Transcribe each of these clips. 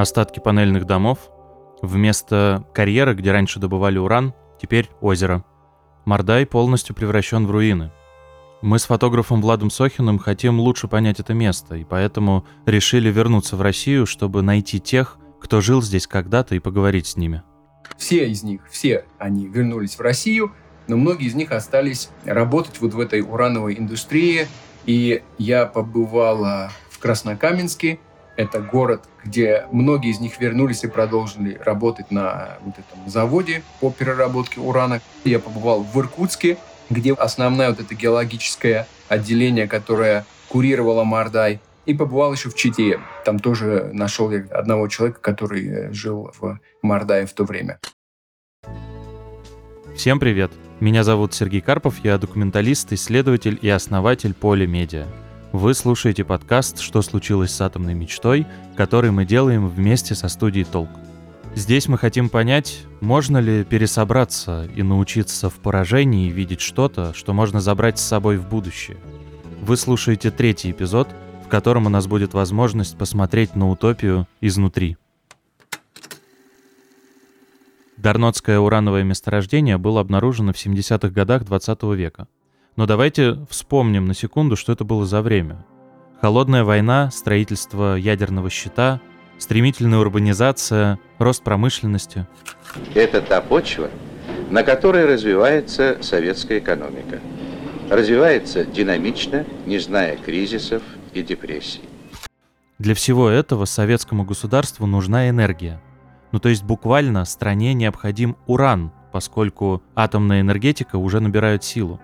Остатки панельных домов. Вместо карьера, где раньше добывали уран, теперь озеро. Мордай полностью превращен в руины. Мы с фотографом Владом Сохиным хотим лучше понять это место, и поэтому решили вернуться в Россию, чтобы найти тех, кто жил здесь когда-то, и поговорить с ними. Все из них, все они вернулись в Россию, но многие из них остались работать вот в этой урановой индустрии. И я побывала в Краснокаменске, это город, где многие из них вернулись и продолжили работать на вот этом заводе по переработке урана. Я побывал в Иркутске, где основное вот это геологическое отделение, которое курировало Мордай. И побывал еще в Чите. Там тоже нашел я одного человека, который жил в Мордае в то время. Всем привет! Меня зовут Сергей Карпов, я документалист, исследователь и основатель Поле Медиа. Вы слушаете подкаст «Что случилось с атомной мечтой», который мы делаем вместе со студией «Толк». Здесь мы хотим понять, можно ли пересобраться и научиться в поражении видеть что-то, что можно забрать с собой в будущее. Вы слушаете третий эпизод, в котором у нас будет возможность посмотреть на утопию изнутри. Дарнотское урановое месторождение было обнаружено в 70-х годах 20 века – но давайте вспомним на секунду, что это было за время. Холодная война, строительство ядерного щита, стремительная урбанизация, рост промышленности. Это та почва, на которой развивается советская экономика. Развивается динамично, не зная кризисов и депрессий. Для всего этого советскому государству нужна энергия. Ну то есть буквально стране необходим уран, поскольку атомная энергетика уже набирает силу.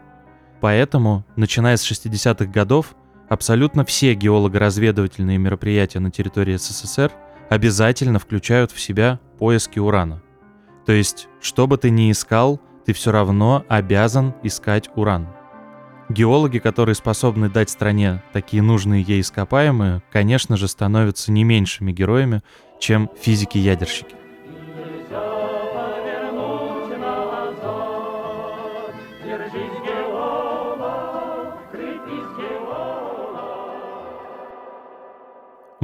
Поэтому, начиная с 60-х годов, абсолютно все геолого-разведывательные мероприятия на территории СССР обязательно включают в себя поиски урана. То есть, что бы ты ни искал, ты все равно обязан искать уран. Геологи, которые способны дать стране такие нужные ей ископаемые, конечно же, становятся не меньшими героями, чем физики-ядерщики.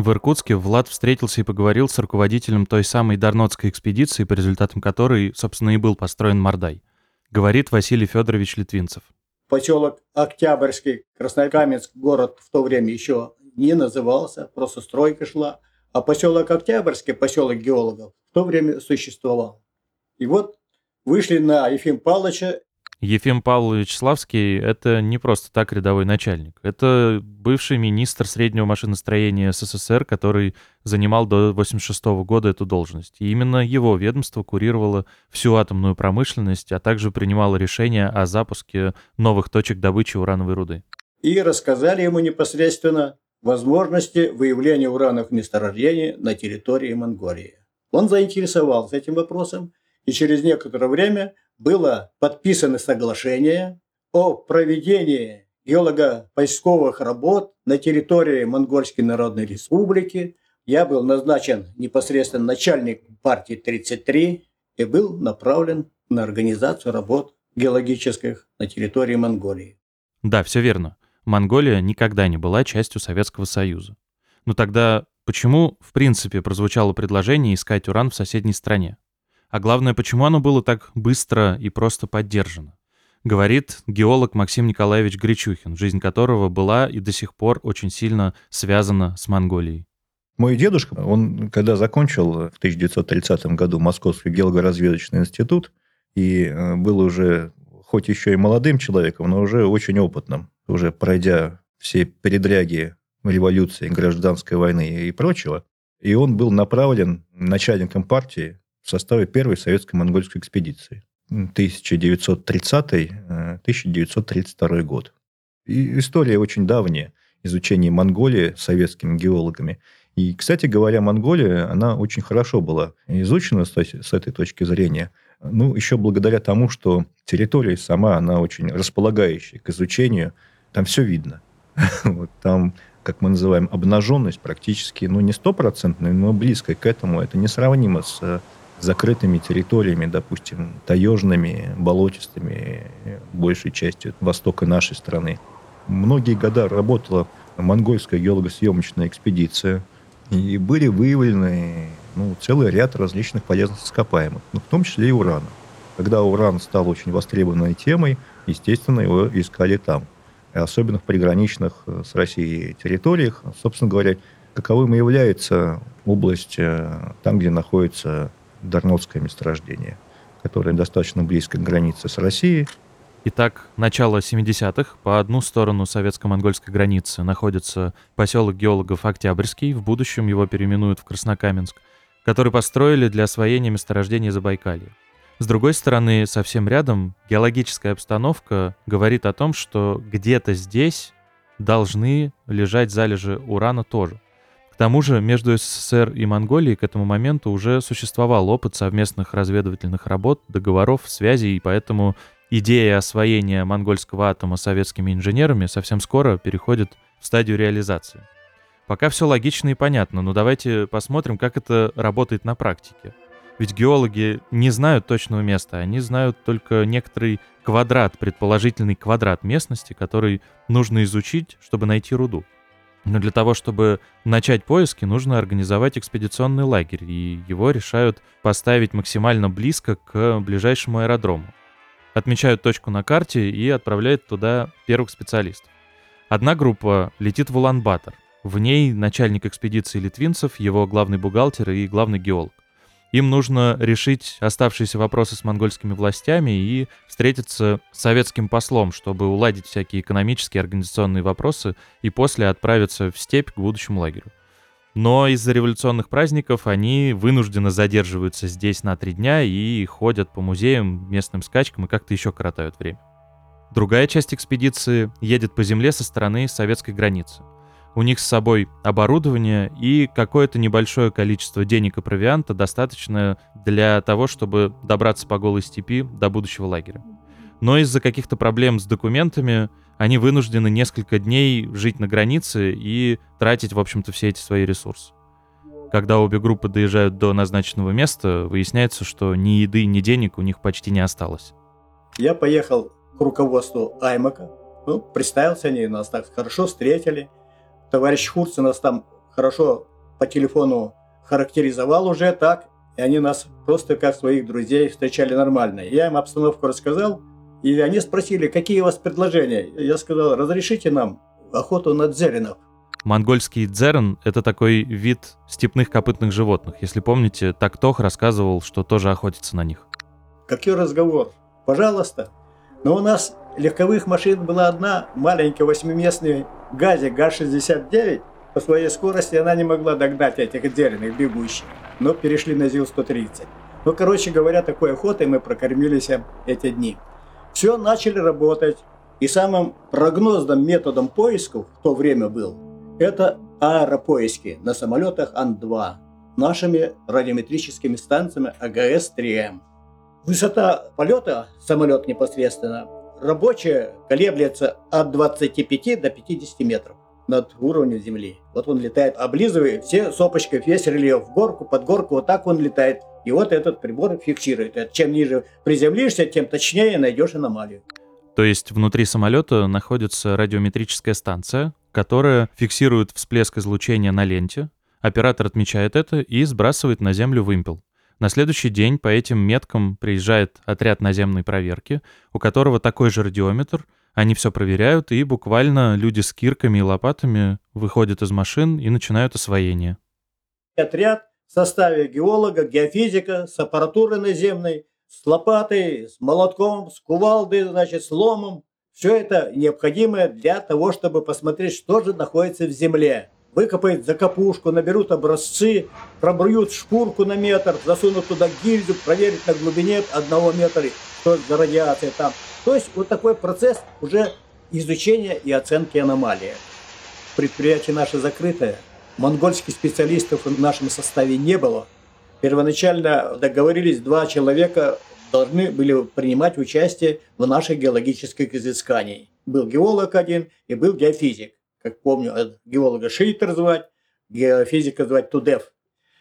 В Иркутске Влад встретился и поговорил с руководителем той самой Дарнотской экспедиции, по результатам которой, собственно, и был построен Мордай. Говорит Василий Федорович Литвинцев. Поселок Октябрьский, Краснокаменск, город в то время еще не назывался, просто стройка шла. А поселок Октябрьский, поселок геологов, в то время существовал. И вот вышли на Ефим Павловича Ефим Павлович Славский — это не просто так рядовой начальник. Это бывший министр среднего машиностроения СССР, который занимал до 1986 года эту должность. И именно его ведомство курировало всю атомную промышленность, а также принимало решения о запуске новых точек добычи урановой руды. И рассказали ему непосредственно возможности выявления урановых месторождений на территории Монголии. Он заинтересовался этим вопросом, и через некоторое время было подписано соглашение о проведении геолого-поисковых работ на территории Монгольской Народной Республики. Я был назначен непосредственно начальник партии 33 и был направлен на организацию работ геологических на территории Монголии. Да, все верно. Монголия никогда не была частью Советского Союза. Но тогда почему, в принципе, прозвучало предложение искать уран в соседней стране? А главное, почему оно было так быстро и просто поддержано? Говорит геолог Максим Николаевич Гречухин, жизнь которого была и до сих пор очень сильно связана с Монголией. Мой дедушка, он когда закончил в 1930 году Московский геолого-разведочный институт и э, был уже, хоть еще и молодым человеком, но уже очень опытным, уже пройдя все передряги революции, гражданской войны и прочего. И он был направлен начальником партии в составе первой советско-монгольской экспедиции 1930-1932 э, год. И история очень давняя, изучение Монголии советскими геологами. И, кстати говоря, Монголия, она очень хорошо была изучена с, с этой точки зрения. Ну, еще благодаря тому, что территория сама, она очень располагающая к изучению. Там все видно. Вот там, как мы называем, обнаженность практически, ну, не стопроцентная, но близкая к этому. Это несравнимо с закрытыми территориями, допустим, таежными, болотистыми, большей частью востока нашей страны. Многие года работала монгольская геологосъемочная экспедиция, и были выявлены ну, целый ряд различных полезных ископаемых, ну, в том числе и урана. Когда уран стал очень востребованной темой, естественно, его искали там. Особенно в приграничных э, с Россией территориях. Собственно говоря, каковым и является область э, там, где находится Дарнотское месторождение, которое достаточно близко к границе с Россией. Итак, начало 70-х. По одну сторону советско-монгольской границы находится поселок геологов Октябрьский. В будущем его переименуют в Краснокаменск, который построили для освоения месторождения Забайкалья. С другой стороны, совсем рядом геологическая обстановка говорит о том, что где-то здесь должны лежать залежи урана тоже. Тому же между СССР и Монголией к этому моменту уже существовал опыт совместных разведывательных работ, договоров, связей, и поэтому идея освоения монгольского атома советскими инженерами совсем скоро переходит в стадию реализации. Пока все логично и понятно, но давайте посмотрим, как это работает на практике. Ведь геологи не знают точного места, они знают только некоторый квадрат, предположительный квадрат местности, который нужно изучить, чтобы найти руду. Но для того, чтобы начать поиски, нужно организовать экспедиционный лагерь, и его решают поставить максимально близко к ближайшему аэродрому отмечают точку на карте и отправляют туда первых специалистов. Одна группа летит в Улан-Батор. В ней начальник экспедиции литвинцев, его главный бухгалтер и главный геолог. Им нужно решить оставшиеся вопросы с монгольскими властями и встретиться с советским послом, чтобы уладить всякие экономические и организационные вопросы и после отправиться в степь к будущему лагерю. Но из-за революционных праздников они вынужденно задерживаются здесь на три дня и ходят по музеям, местным скачкам и как-то еще коротают время. Другая часть экспедиции едет по земле со стороны советской границы. У них с собой оборудование и какое-то небольшое количество денег и провианта, достаточное для того, чтобы добраться по голой степи до будущего лагеря. Но из-за каких-то проблем с документами они вынуждены несколько дней жить на границе и тратить, в общем-то, все эти свои ресурсы. Когда обе группы доезжают до назначенного места, выясняется, что ни еды, ни денег у них почти не осталось. Я поехал к руководству Аймака. Ну, представился они, нас так хорошо встретили. Товарищ Хурц нас там хорошо по телефону характеризовал уже так. И они нас просто как своих друзей встречали нормально. Я им обстановку рассказал, и они спросили, какие у вас предложения. Я сказал, разрешите нам охоту на дзеринов. Монгольский дзерен — это такой вид степных копытных животных. Если помните, Тактох рассказывал, что тоже охотится на них. Какой разговор? Пожалуйста. Но у нас легковых машин была одна, маленькая восьмиместная ГАЗе ГАЗ-69. По своей скорости она не могла догнать этих дзеренных бегущих, но перешли на ЗИЛ-130. Ну, короче говоря, такой охотой мы прокормились эти дни. Все начали работать. И самым прогнозным методом поисков в то время был это аэропоиски на самолетах Ан-2 нашими радиометрическими станциями АГС-3М. Высота полета самолет непосредственно рабочая колеблется от 25 до 50 метров над уровнем земли. Вот он летает, облизывая все сопочкой, весь рельеф, горку, под горку, вот так он летает. И вот этот прибор фиксирует. Чем ниже приземлишься, тем точнее найдешь аномалию. То есть внутри самолета находится радиометрическая станция, которая фиксирует всплеск излучения на ленте. Оператор отмечает это и сбрасывает на Землю вымпел. На следующий день по этим меткам приезжает отряд наземной проверки, у которого такой же радиометр. Они все проверяют, и буквально люди с кирками и лопатами выходят из машин и начинают освоение. Отряд в составе геолога, геофизика, с аппаратурой наземной, с лопатой, с молотком, с кувалдой, значит, с ломом. Все это необходимое для того, чтобы посмотреть, что же находится в земле. Выкопают закопушку, наберут образцы, пробруют шкурку на метр, засунут туда гильзу, проверят на глубине одного метра, что за радиация там. То есть вот такой процесс уже изучения и оценки аномалии. Предприятие наше закрытое – Монгольских специалистов в нашем составе не было. Первоначально договорились, два человека должны были принимать участие в наших геологических изысканиях. Был геолог один и был геофизик. Как помню, геолога Шейтер звать, геофизика звать Тудев.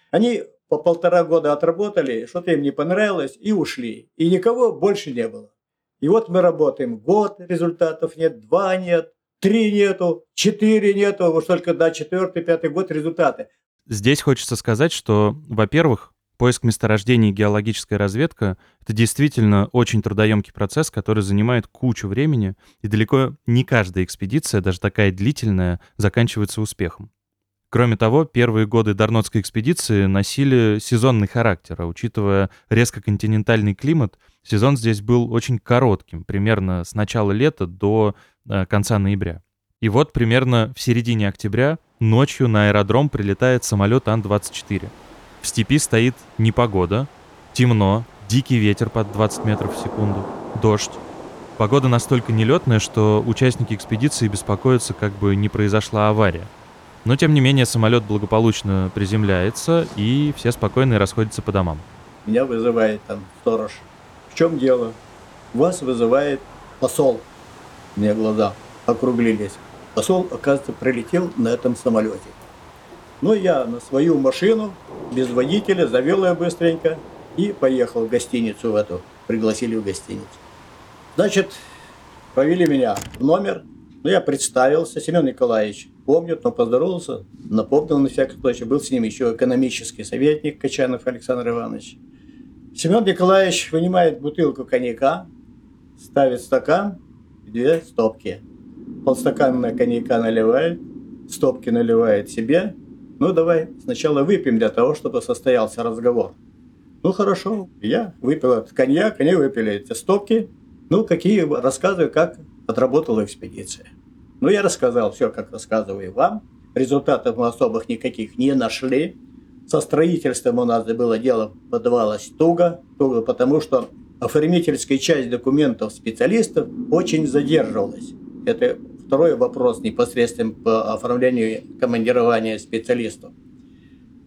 Они по полтора года отработали, что-то им не понравилось и ушли. И никого больше не было. И вот мы работаем год, результатов нет, два нет, три нету, четыре нету, уж только до четвертый, пятый год результаты. Здесь хочется сказать, что, во-первых, поиск месторождений и геологическая разведка — это действительно очень трудоемкий процесс, который занимает кучу времени, и далеко не каждая экспедиция, даже такая длительная, заканчивается успехом. Кроме того, первые годы Дарнотской экспедиции носили сезонный характер, а учитывая резко континентальный климат, сезон здесь был очень коротким, примерно с начала лета до э, конца ноября. И вот примерно в середине октября ночью на аэродром прилетает самолет Ан-24. В степи стоит непогода, темно, дикий ветер под 20 метров в секунду, дождь. Погода настолько нелетная, что участники экспедиции беспокоятся, как бы не произошла авария – но, тем не менее, самолет благополучно приземляется, и все спокойно расходятся по домам. Меня вызывает там сторож. В чем дело? Вас вызывает посол. Меня глаза округлились. Посол, оказывается, прилетел на этом самолете. Ну, я на свою машину, без водителя, завел ее быстренько и поехал в гостиницу в эту. Пригласили в гостиницу. Значит, повели меня в номер, ну, я представился, Семен Николаевич помнит, но поздоровался, напомнил на всякий случай. Был с ним еще экономический советник Качанов Александр Иванович. Семен Николаевич вынимает бутылку коньяка, ставит стакан две стопки. Полстакана коньяка наливает, стопки наливает себе. Ну, давай сначала выпьем для того, чтобы состоялся разговор. Ну, хорошо, я выпил этот коньяк, они выпили эти стопки. Ну, какие, рассказываю, как отработала экспедиция. Ну, я рассказал все, как рассказываю вам. Результатов мы особых никаких не нашли. Со строительством у нас было дело подавалось туго, туго, потому что оформительская часть документов специалистов очень задерживалась. Это второй вопрос непосредственно по оформлению командирования специалистов.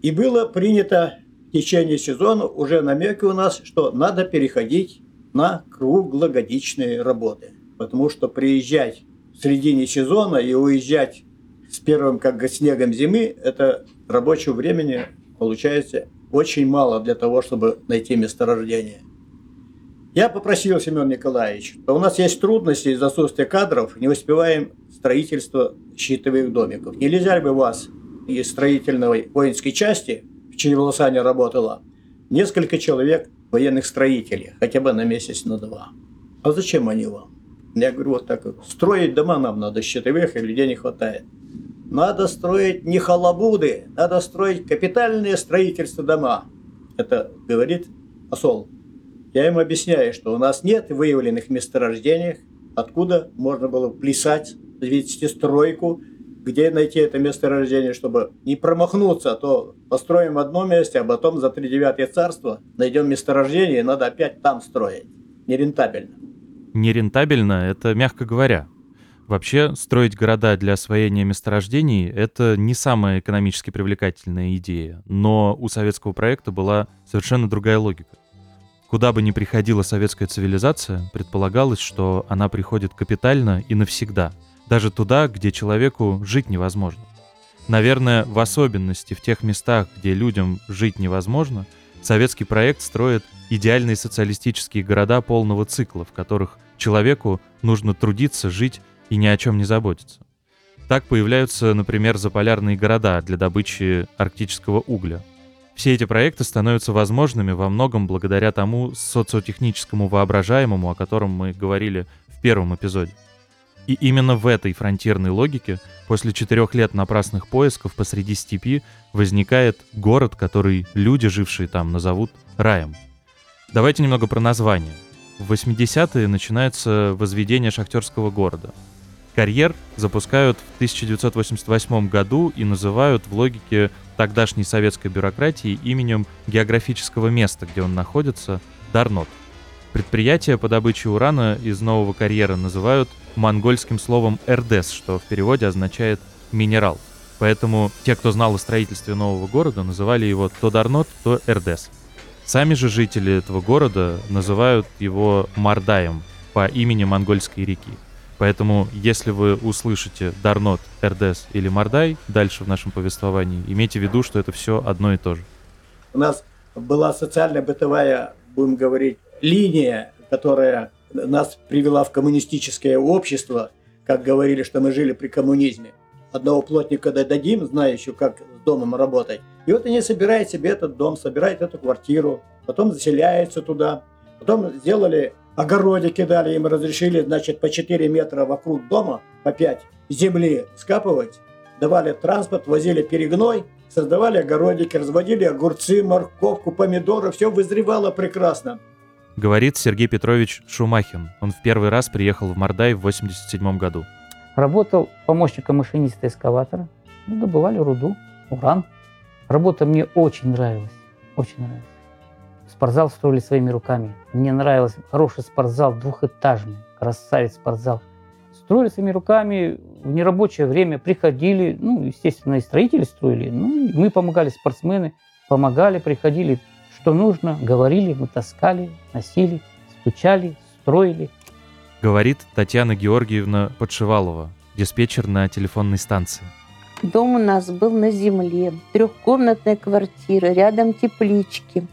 И было принято в течение сезона уже намеки у нас, что надо переходить на круглогодичные работы потому что приезжать в середине сезона и уезжать с первым как снегом зимы, это рабочего времени получается очень мало для того, чтобы найти месторождение. Я попросил Семен Николаевич, у нас есть трудности из-за отсутствия кадров, не успеваем строительство щитовых домиков. Нельзя ли бы вас из строительной воинской части, в чьей Волосане работала, несколько человек военных строителей, хотя бы на месяц, на два. А зачем они вам? Я говорю, вот так строить дома нам надо щитовых, и людей не хватает. Надо строить не халабуды, надо строить капитальные строительства дома. Это говорит посол. Я ему объясняю, что у нас нет выявленных месторождений, откуда можно было плясать, вести стройку, где найти это месторождение, чтобы не промахнуться, а то построим в одном месте, а потом за тридевятое царство найдем месторождение, и надо опять там строить. Нерентабельно нерентабельно, это мягко говоря. Вообще, строить города для освоения месторождений — это не самая экономически привлекательная идея, но у советского проекта была совершенно другая логика. Куда бы ни приходила советская цивилизация, предполагалось, что она приходит капитально и навсегда, даже туда, где человеку жить невозможно. Наверное, в особенности в тех местах, где людям жить невозможно, советский проект строит идеальные социалистические города полного цикла, в которых Человеку нужно трудиться, жить и ни о чем не заботиться. Так появляются, например, заполярные города для добычи арктического угля. Все эти проекты становятся возможными во многом благодаря тому социотехническому воображаемому, о котором мы говорили в первом эпизоде. И именно в этой фронтирной логике после четырех лет напрасных поисков посреди степи возникает город, который люди, жившие там, назовут раем. Давайте немного про название. В 80-е начинается возведение шахтерского города. Карьер запускают в 1988 году и называют в логике тогдашней советской бюрократии именем географического места, где он находится, Дарнот. Предприятие по добыче урана из нового карьера называют монгольским словом «эрдес», что в переводе означает «минерал». Поэтому те, кто знал о строительстве нового города, называли его то Дарнот, то Эрдес. Сами же жители этого города называют его Мардаем по имени монгольской реки. Поэтому, если вы услышите Дарнот, Эрдес или Мардай дальше в нашем повествовании, имейте в виду, что это все одно и то же. У нас была социальная бытовая, будем говорить, линия, которая нас привела в коммунистическое общество, как говорили, что мы жили при коммунизме. Одного плотника дадим, знающего, как домом работать. И вот они собирают себе этот дом, собирают эту квартиру, потом заселяются туда. Потом сделали огородики, дали им разрешили, значит, по 4 метра вокруг дома, по 5 земли скапывать. Давали транспорт, возили перегной, создавали огородики, разводили огурцы, морковку, помидоры. Все вызревало прекрасно. Говорит Сергей Петрович Шумахин. Он в первый раз приехал в Мордай в 87 году. Работал помощником машиниста эскаватора. Мы добывали руду, уран. Работа мне очень нравилась. Очень нравилась. Спортзал строили своими руками. Мне нравился хороший спортзал, двухэтажный. Красавец спортзал. Строили своими руками в нерабочее время, приходили, ну, естественно, и строители строили. Ну, и мы помогали, спортсмены помогали, приходили, что нужно, говорили, мы таскали, носили, стучали, строили. Говорит Татьяна Георгиевна Подшивалова, диспетчер на телефонной станции. Дом у нас был на земле, трехкомнатная квартира, рядом теплички,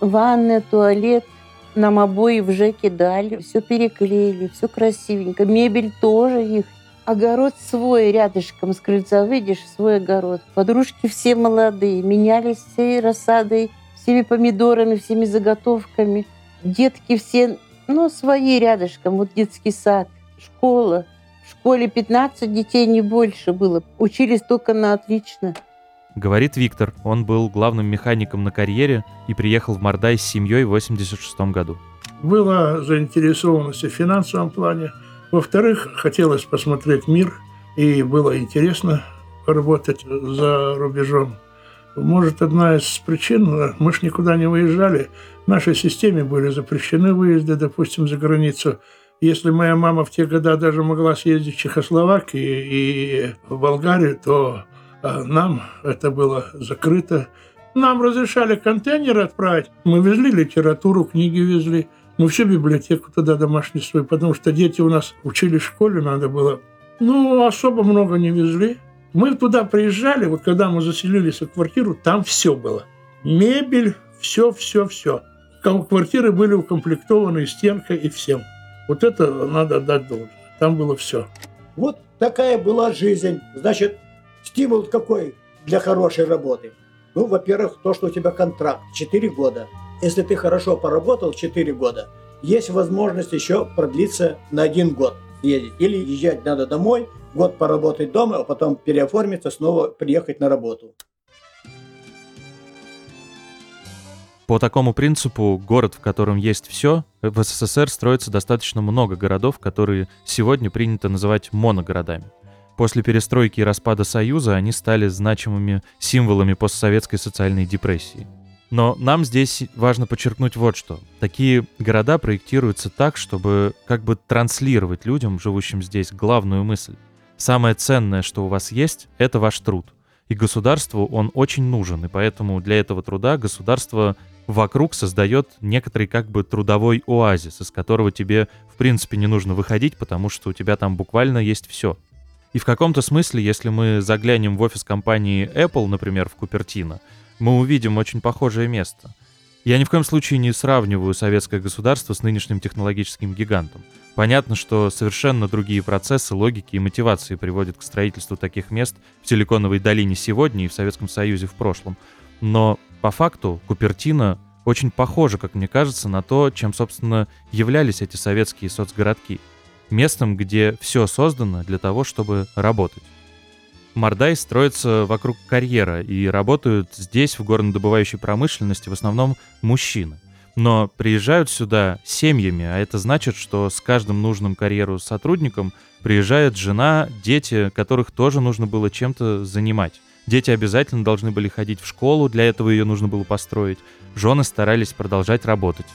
ванная, туалет. Нам обои в ЖЭКе дали, все переклеили, все красивенько. Мебель тоже их. Огород свой рядышком с крыльца выйдешь, свой огород. Подружки все молодые, менялись всей рассадой, всеми помидорами, всеми заготовками. Детки все, ну, свои рядышком. Вот детский сад, школа. В школе 15 детей, не больше было. Учились только на отлично. Говорит Виктор, он был главным механиком на карьере и приехал в Мордай с семьей в 86 году. Была заинтересованность в финансовом плане. Во-вторых, хотелось посмотреть мир, и было интересно работать за рубежом. Может, одна из причин, мы же никуда не выезжали, в нашей системе были запрещены выезды, допустим, за границу. Если моя мама в те годы даже могла съездить в Чехословакию и в Болгарию, то нам это было закрыто. Нам разрешали контейнеры отправить. Мы везли литературу, книги везли. Мы всю библиотеку туда домашнюю свою, потому что дети у нас учились в школе, надо было. Ну, особо много не везли. Мы туда приезжали, вот когда мы заселились в квартиру, там все было. Мебель, все, все, все. Квартиры были укомплектованы и стенкой, и всем. Вот это надо отдать должное. Там было все. Вот такая была жизнь. Значит, стимул какой для хорошей работы? Ну, во-первых, то, что у тебя контракт 4 года. Если ты хорошо поработал 4 года, есть возможность еще продлиться на один год съездить. Или езжать надо домой, год поработать дома, а потом переоформиться, снова приехать на работу. По такому принципу, город, в котором есть все, в СССР строится достаточно много городов, которые сегодня принято называть моногородами. После перестройки и распада Союза они стали значимыми символами постсоветской социальной депрессии. Но нам здесь важно подчеркнуть вот что. Такие города проектируются так, чтобы как бы транслировать людям, живущим здесь, главную мысль. Самое ценное, что у вас есть, это ваш труд. И государству он очень нужен, и поэтому для этого труда государство вокруг создает некоторый как бы трудовой оазис, из которого тебе в принципе не нужно выходить, потому что у тебя там буквально есть все. И в каком-то смысле, если мы заглянем в офис компании Apple, например, в Купертино, мы увидим очень похожее место. Я ни в коем случае не сравниваю советское государство с нынешним технологическим гигантом. Понятно, что совершенно другие процессы, логики и мотивации приводят к строительству таких мест в Силиконовой долине сегодня и в Советском Союзе в прошлом. Но по факту Купертино очень похоже, как мне кажется, на то, чем, собственно, являлись эти советские соцгородки. Местом, где все создано для того, чтобы работать. Мордай строится вокруг карьера, и работают здесь, в горнодобывающей промышленности, в основном мужчины. Но приезжают сюда семьями, а это значит, что с каждым нужным карьеру сотрудником приезжает жена, дети, которых тоже нужно было чем-то занимать. Дети обязательно должны были ходить в школу, для этого ее нужно было построить. Жены старались продолжать работать.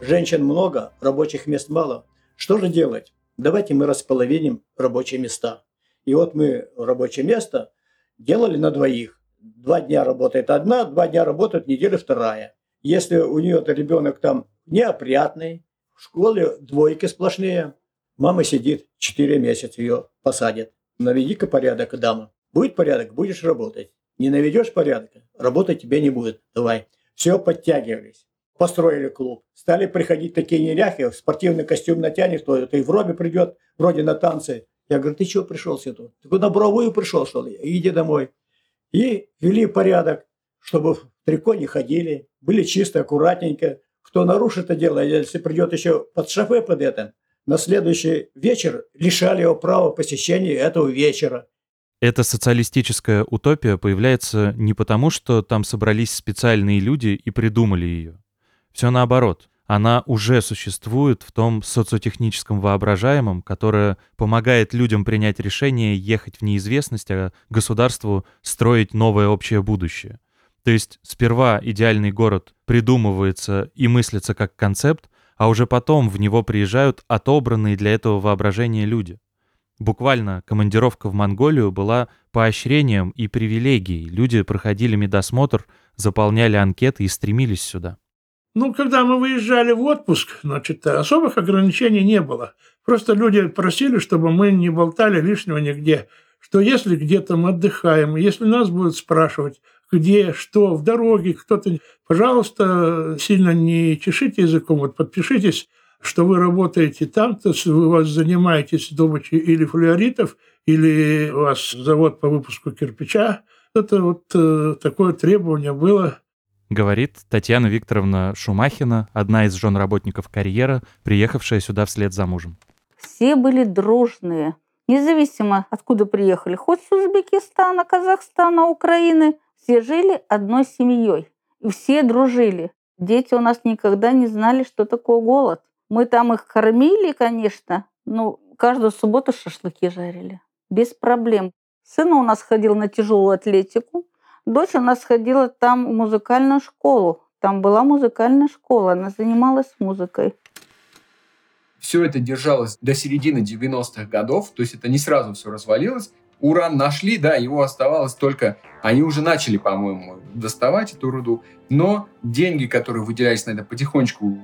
Женщин много, рабочих мест мало. Что же делать? Давайте мы располовиним рабочие места. И вот мы рабочее место делали на двоих. Два дня работает одна, два дня работает неделя вторая. Если у нее-то ребенок там неопрятный, в школе двойки сплошные, мама сидит 4 месяца, ее посадят. Наведи-ка порядок, дама. Будет порядок, будешь работать. Не наведешь порядок, работать тебе не будет. Давай. Все, подтягивались. Построили клуб. Стали приходить такие неряхи, спортивный костюм натянет, кто это и в робе придет, вроде на танцы. Я говорю, ты чего пришел сюда? Ты куда буровую пришел, что ли? Иди домой. И ввели порядок, чтобы в трико не ходили, были чисто, аккуратненько. Кто нарушит это дело, если придет еще под шофе под это, на следующий вечер лишали его права посещения этого вечера. Эта социалистическая утопия появляется не потому, что там собрались специальные люди и придумали ее. Все наоборот. Она уже существует в том социотехническом воображаемом, которое помогает людям принять решение ехать в неизвестность, а государству строить новое общее будущее. То есть сперва идеальный город придумывается и мыслится как концепт, а уже потом в него приезжают отобранные для этого воображения люди. Буквально командировка в Монголию была поощрением и привилегией. Люди проходили медосмотр, заполняли анкеты и стремились сюда. Ну, когда мы выезжали в отпуск, значит, особых ограничений не было. Просто люди просили, чтобы мы не болтали лишнего нигде. Что если где-то мы отдыхаем, если нас будут спрашивать, где, что, в дороге, кто-то, пожалуйста, сильно не чешите языком, вот подпишитесь что вы работаете там-то, вы вас занимаетесь добычей или флюоритов, или у вас завод по выпуску кирпича. Это вот э, такое требование было. Говорит Татьяна Викторовна Шумахина, одна из жен работников карьера, приехавшая сюда вслед за мужем. Все были дружные, независимо откуда приехали, хоть с Узбекистана, Казахстана, Украины, все жили одной семьей. И все дружили. Дети у нас никогда не знали, что такое голод. Мы там их кормили, конечно, но каждую субботу шашлыки жарили. Без проблем. Сын у нас ходил на тяжелую атлетику. Дочь у нас ходила там в музыкальную школу. Там была музыкальная школа, она занималась музыкой. Все это держалось до середины 90-х годов, то есть это не сразу все развалилось. Уран нашли, да, его оставалось только... Они уже начали, по-моему, доставать эту руду, но деньги, которые выделялись на это, потихонечку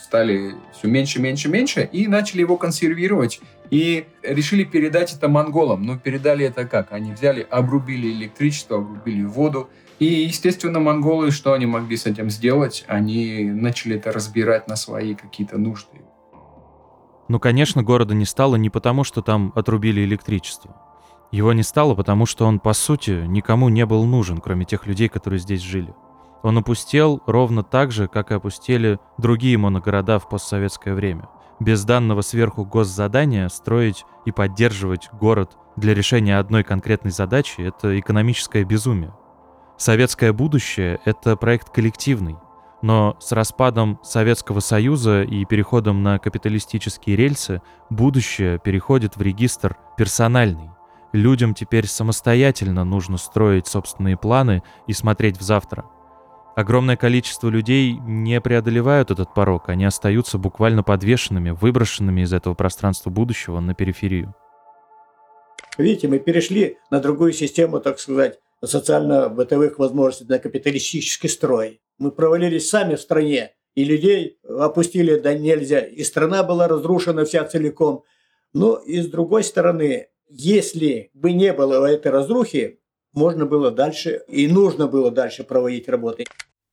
стали все меньше, меньше, меньше, и начали его консервировать. И решили передать это монголам. Но передали это как? Они взяли, обрубили электричество, обрубили воду. И, естественно, монголы, что они могли с этим сделать? Они начали это разбирать на свои какие-то нужды. Ну, конечно, города не стало не потому, что там отрубили электричество. Его не стало, потому что он, по сути, никому не был нужен, кроме тех людей, которые здесь жили. Он опустел ровно так же, как и опустели другие моногорода в постсоветское время. Без данного сверху госзадания строить и поддерживать город для решения одной конкретной задачи – это экономическое безумие. Советское будущее – это проект коллективный, но с распадом Советского Союза и переходом на капиталистические рельсы будущее переходит в регистр персональный. Людям теперь самостоятельно нужно строить собственные планы и смотреть в завтра. Огромное количество людей не преодолевают этот порог, они остаются буквально подвешенными, выброшенными из этого пространства будущего на периферию. Видите, мы перешли на другую систему, так сказать, социально-бытовых возможностей, на капиталистический строй. Мы провалились сами в стране, и людей опустили да нельзя, и страна была разрушена вся целиком. Но и с другой стороны, если бы не было этой разрухи, можно было дальше и нужно было дальше проводить работы.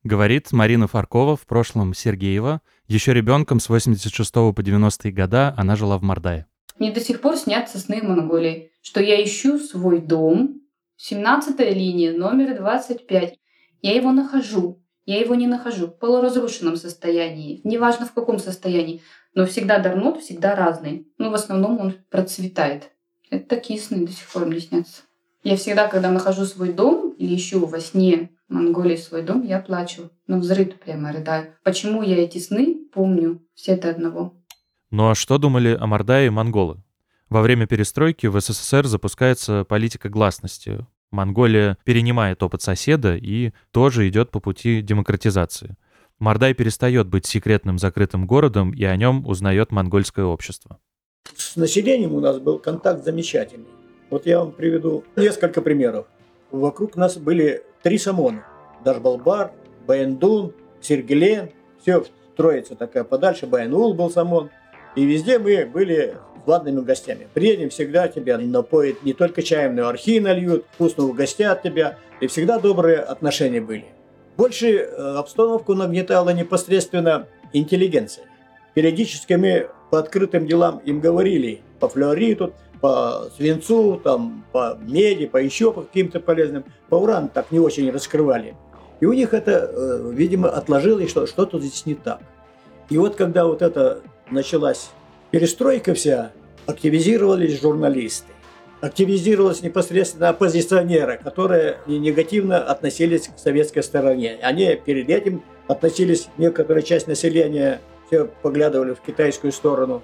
Говорит Марина Фаркова, в прошлом Сергеева. Еще ребенком с 86 по 90-е года она жила в Мордае. Мне до сих пор снятся сны Монголии, что я ищу свой дом, 17-я линия, номер 25. Я его нахожу, я его не нахожу в полуразрушенном состоянии, неважно в каком состоянии, но всегда дарнот, всегда разный. Но в основном он процветает. Это такие сны до сих пор мне снятся. Я всегда, когда нахожу свой дом или ищу во сне в Монголии свой дом, я плачу. На взрыв прямо рыдаю. Почему я эти сны помню все до одного? Ну а что думали о Мордае монголы? Во время перестройки в СССР запускается политика гласности. Монголия перенимает опыт соседа и тоже идет по пути демократизации. Мордай перестает быть секретным закрытым городом, и о нем узнает монгольское общество. С населением у нас был контакт замечательный. Вот я вам приведу несколько примеров. Вокруг нас были три самона. Дашбалбар, Баяндун, Сергелен. Все троица такая подальше. Баянул был самон. И везде мы были ладными гостями. Приедем, всегда тебя напоят не только чаем, но и архи нальют, вкусно угостят тебя. И всегда добрые отношения были. Больше э, обстановку нагнетала непосредственно интеллигенция. периодически мы по открытым делам им говорили по флюориту, по свинцу, там, по меди, по еще по каким-то полезным. По урану так не очень раскрывали. И у них это, э, видимо, отложилось, что что-то здесь не так. И вот когда вот это началась перестройка вся, активизировались журналисты. Активизировались непосредственно оппозиционеры, которые негативно относились к советской стороне. Они перед этим относились, некоторая часть населения все поглядывали в китайскую сторону.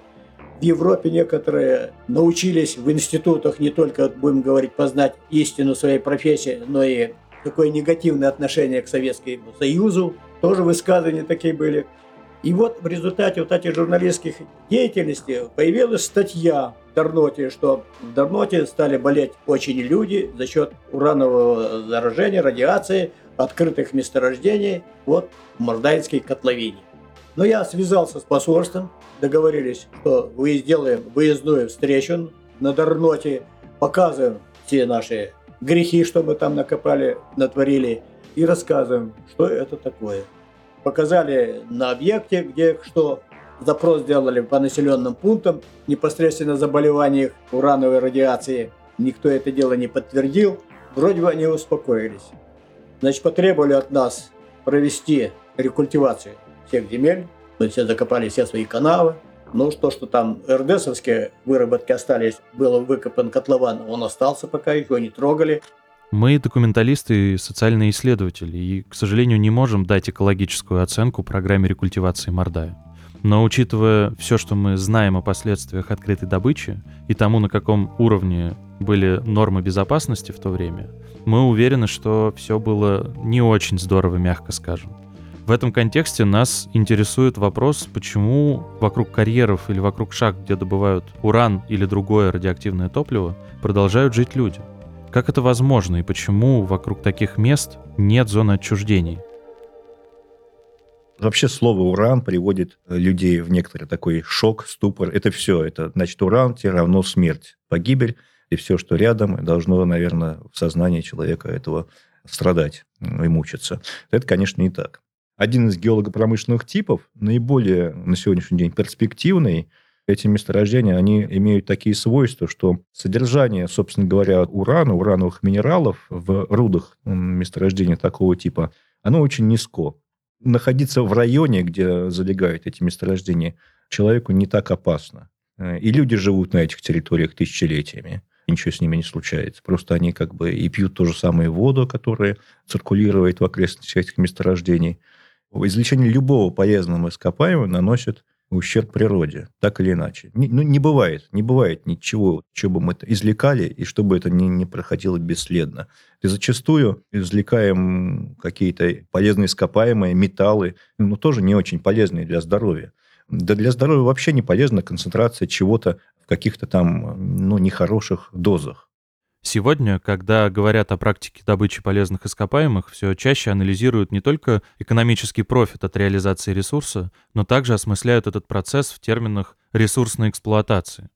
В Европе некоторые научились в институтах не только, будем говорить, познать истину своей профессии, но и такое негативное отношение к Советскому Союзу. Тоже высказывания такие были. И вот в результате вот этих журналистских деятельности появилась статья в Дарноте, что в Дарноте стали болеть очень люди за счет уранового заражения, радиации, открытых месторождений вот в Мордайнской котловине. Но я связался с посольством, договорились, что мы сделаем выездную встречу на Дарноте, показываем все наши грехи, что мы там накопали, натворили, и рассказываем, что это такое. Показали на объекте, где что, запрос сделали по населенным пунктам, непосредственно заболеваниях урановой радиации. Никто это дело не подтвердил. Вроде бы они успокоились. Значит, потребовали от нас провести рекультивацию всех земель. Мы все закопали все свои канавы. Ну, то, что там РДСовские выработки остались, было выкопан котлован, он остался пока, его не трогали. Мы документалисты и социальные исследователи, и, к сожалению, не можем дать экологическую оценку программе рекультивации Мордая. Но учитывая все, что мы знаем о последствиях открытой добычи и тому, на каком уровне были нормы безопасности в то время, мы уверены, что все было не очень здорово, мягко скажем. В этом контексте нас интересует вопрос, почему вокруг карьеров или вокруг шахт, где добывают уран или другое радиоактивное топливо, продолжают жить люди. Как это возможно и почему вокруг таких мест нет зоны отчуждений? Вообще слово «уран» приводит людей в некоторый такой шок, ступор. Это все. Это значит уран тебе равно смерть, погибель. И все, что рядом, должно, наверное, в сознании человека этого страдать и мучиться. Это, конечно, не так один из геолого-промышленных типов, наиболее на сегодняшний день перспективный, эти месторождения, они имеют такие свойства, что содержание, собственно говоря, урана, урановых минералов в рудах месторождения такого типа, оно очень низко. Находиться в районе, где залегают эти месторождения, человеку не так опасно. Э, и люди живут на этих территориях тысячелетиями. Ничего с ними не случается. Просто они как бы и пьют ту же самую воду, которая циркулирует в окрестностях этих месторождений – Извлечение любого полезного ископаемого наносит ущерб природе, так или иначе. Не, ну, не бывает, не бывает ничего, чего бы мы извлекали, и чтобы это не, не проходило бесследно. И зачастую извлекаем какие-то полезные ископаемые, металлы, но тоже не очень полезные для здоровья. Да для здоровья вообще не полезна концентрация чего-то в каких-то там, ну, нехороших дозах. Сегодня, когда говорят о практике добычи полезных ископаемых, все чаще анализируют не только экономический профит от реализации ресурса, но также осмысляют этот процесс в терминах ресурсной эксплуатации.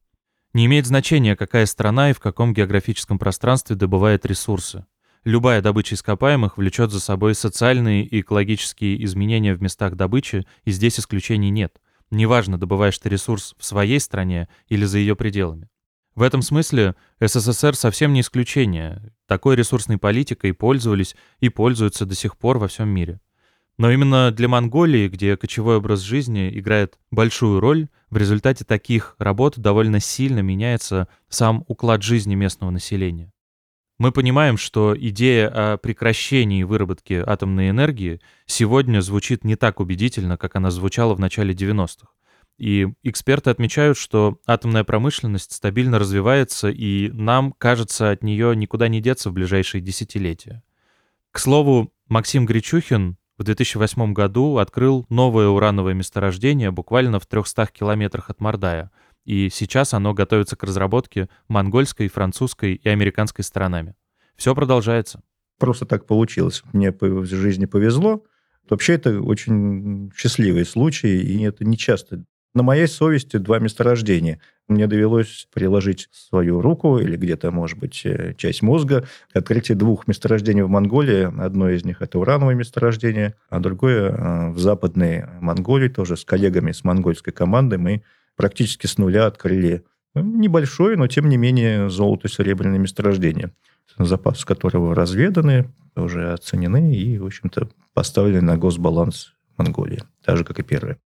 Не имеет значения, какая страна и в каком географическом пространстве добывает ресурсы. Любая добыча ископаемых влечет за собой социальные и экологические изменения в местах добычи, и здесь исключений нет. Неважно, добываешь ты ресурс в своей стране или за ее пределами. В этом смысле СССР совсем не исключение. Такой ресурсной политикой пользовались и пользуются до сих пор во всем мире. Но именно для Монголии, где кочевой образ жизни играет большую роль, в результате таких работ довольно сильно меняется сам уклад жизни местного населения. Мы понимаем, что идея о прекращении выработки атомной энергии сегодня звучит не так убедительно, как она звучала в начале 90-х. И эксперты отмечают, что атомная промышленность стабильно развивается, и нам, кажется, от нее никуда не деться в ближайшие десятилетия. К слову, Максим Гречухин в 2008 году открыл новое урановое месторождение буквально в 300 километрах от Мордая, и сейчас оно готовится к разработке монгольской, французской и американской сторонами. Все продолжается. Просто так получилось. Мне в жизни повезло. Вообще это очень счастливый случай, и это не часто на моей совести два месторождения. мне довелось приложить свою руку или где-то, может быть, э, часть мозга к открытию двух месторождений в Монголии. Одно из них – это урановое месторождение, а другое э, в западной Монголии, тоже с коллегами с монгольской командой мы практически с нуля открыли ну, небольшое, но тем не менее золото-серебряное месторождение, запасы которого разведаны, уже оценены и, в общем-то, поставлены на госбаланс Монголии, так же, как и первые.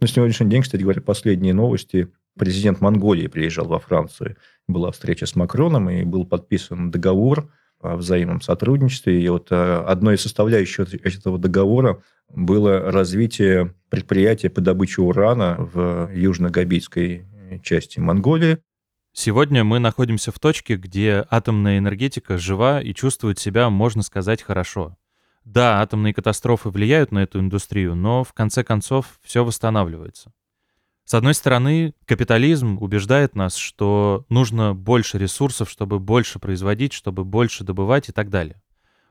На сегодняшний день, кстати говоря, последние новости. Президент Монголии приезжал во Францию. Была встреча с Макроном, и был подписан договор о взаимном сотрудничестве. И вот э, одной из составляющих этого договора было развитие предприятия по добыче урана в южно-габийской части Монголии. Сегодня мы находимся в точке, где атомная энергетика жива и чувствует себя, можно сказать, хорошо. Да, атомные катастрофы влияют на эту индустрию, но в конце концов все восстанавливается. С одной стороны, капитализм убеждает нас, что нужно больше ресурсов, чтобы больше производить, чтобы больше добывать и так далее.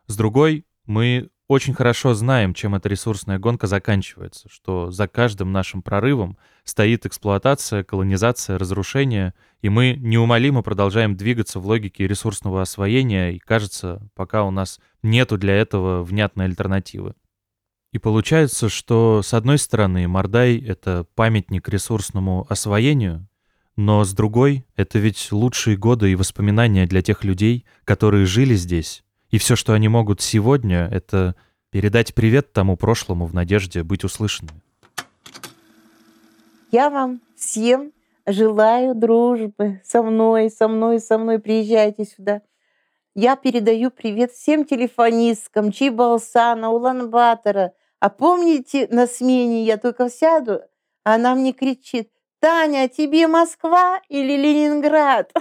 С другой, мы очень хорошо знаем, чем эта ресурсная гонка заканчивается, что за каждым нашим прорывом стоит эксплуатация, колонизация, разрушение, и мы неумолимо продолжаем двигаться в логике ресурсного освоения, и кажется, пока у нас нету для этого внятной альтернативы. И получается, что с одной стороны Мордай — это памятник ресурсному освоению, но с другой — это ведь лучшие годы и воспоминания для тех людей, которые жили здесь, и все, что они могут сегодня, это передать привет тому прошлому в надежде быть услышанными. Я вам всем желаю дружбы со мной, со мной, со мной. Приезжайте сюда. Я передаю привет всем телефонисткам Чайбалсана, Улан-Батора. А помните, на смене я только сяду, а она мне кричит, «Таня, тебе Москва или Ленинград?»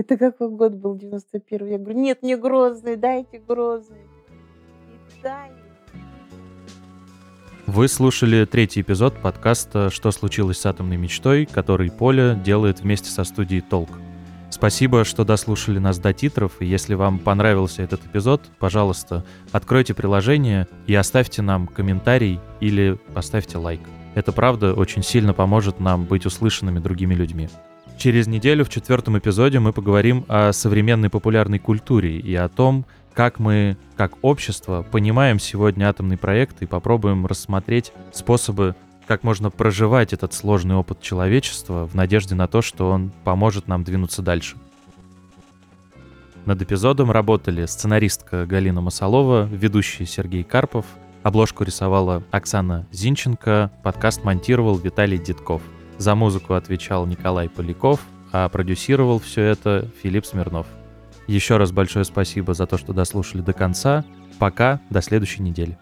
Это какой год был, 91 Я говорю, нет, мне Грозный, дайте Грозный. Дай. Вы слушали третий эпизод подкаста «Что случилось с атомной мечтой», который Поля делает вместе со студией «Толк». Спасибо, что дослушали нас до титров, и если вам понравился этот эпизод, пожалуйста, откройте приложение и оставьте нам комментарий или поставьте лайк. Это правда очень сильно поможет нам быть услышанными другими людьми. Через неделю в четвертом эпизоде мы поговорим о современной популярной культуре и о том, как мы, как общество, понимаем сегодня атомный проект и попробуем рассмотреть способы, как можно проживать этот сложный опыт человечества в надежде на то, что он поможет нам двинуться дальше. Над эпизодом работали сценаристка Галина Масалова, ведущий Сергей Карпов, обложку рисовала Оксана Зинченко, подкаст монтировал Виталий Дедков – за музыку отвечал Николай Поляков, а продюсировал все это Филипп Смирнов. Еще раз большое спасибо за то, что дослушали до конца. Пока, до следующей недели.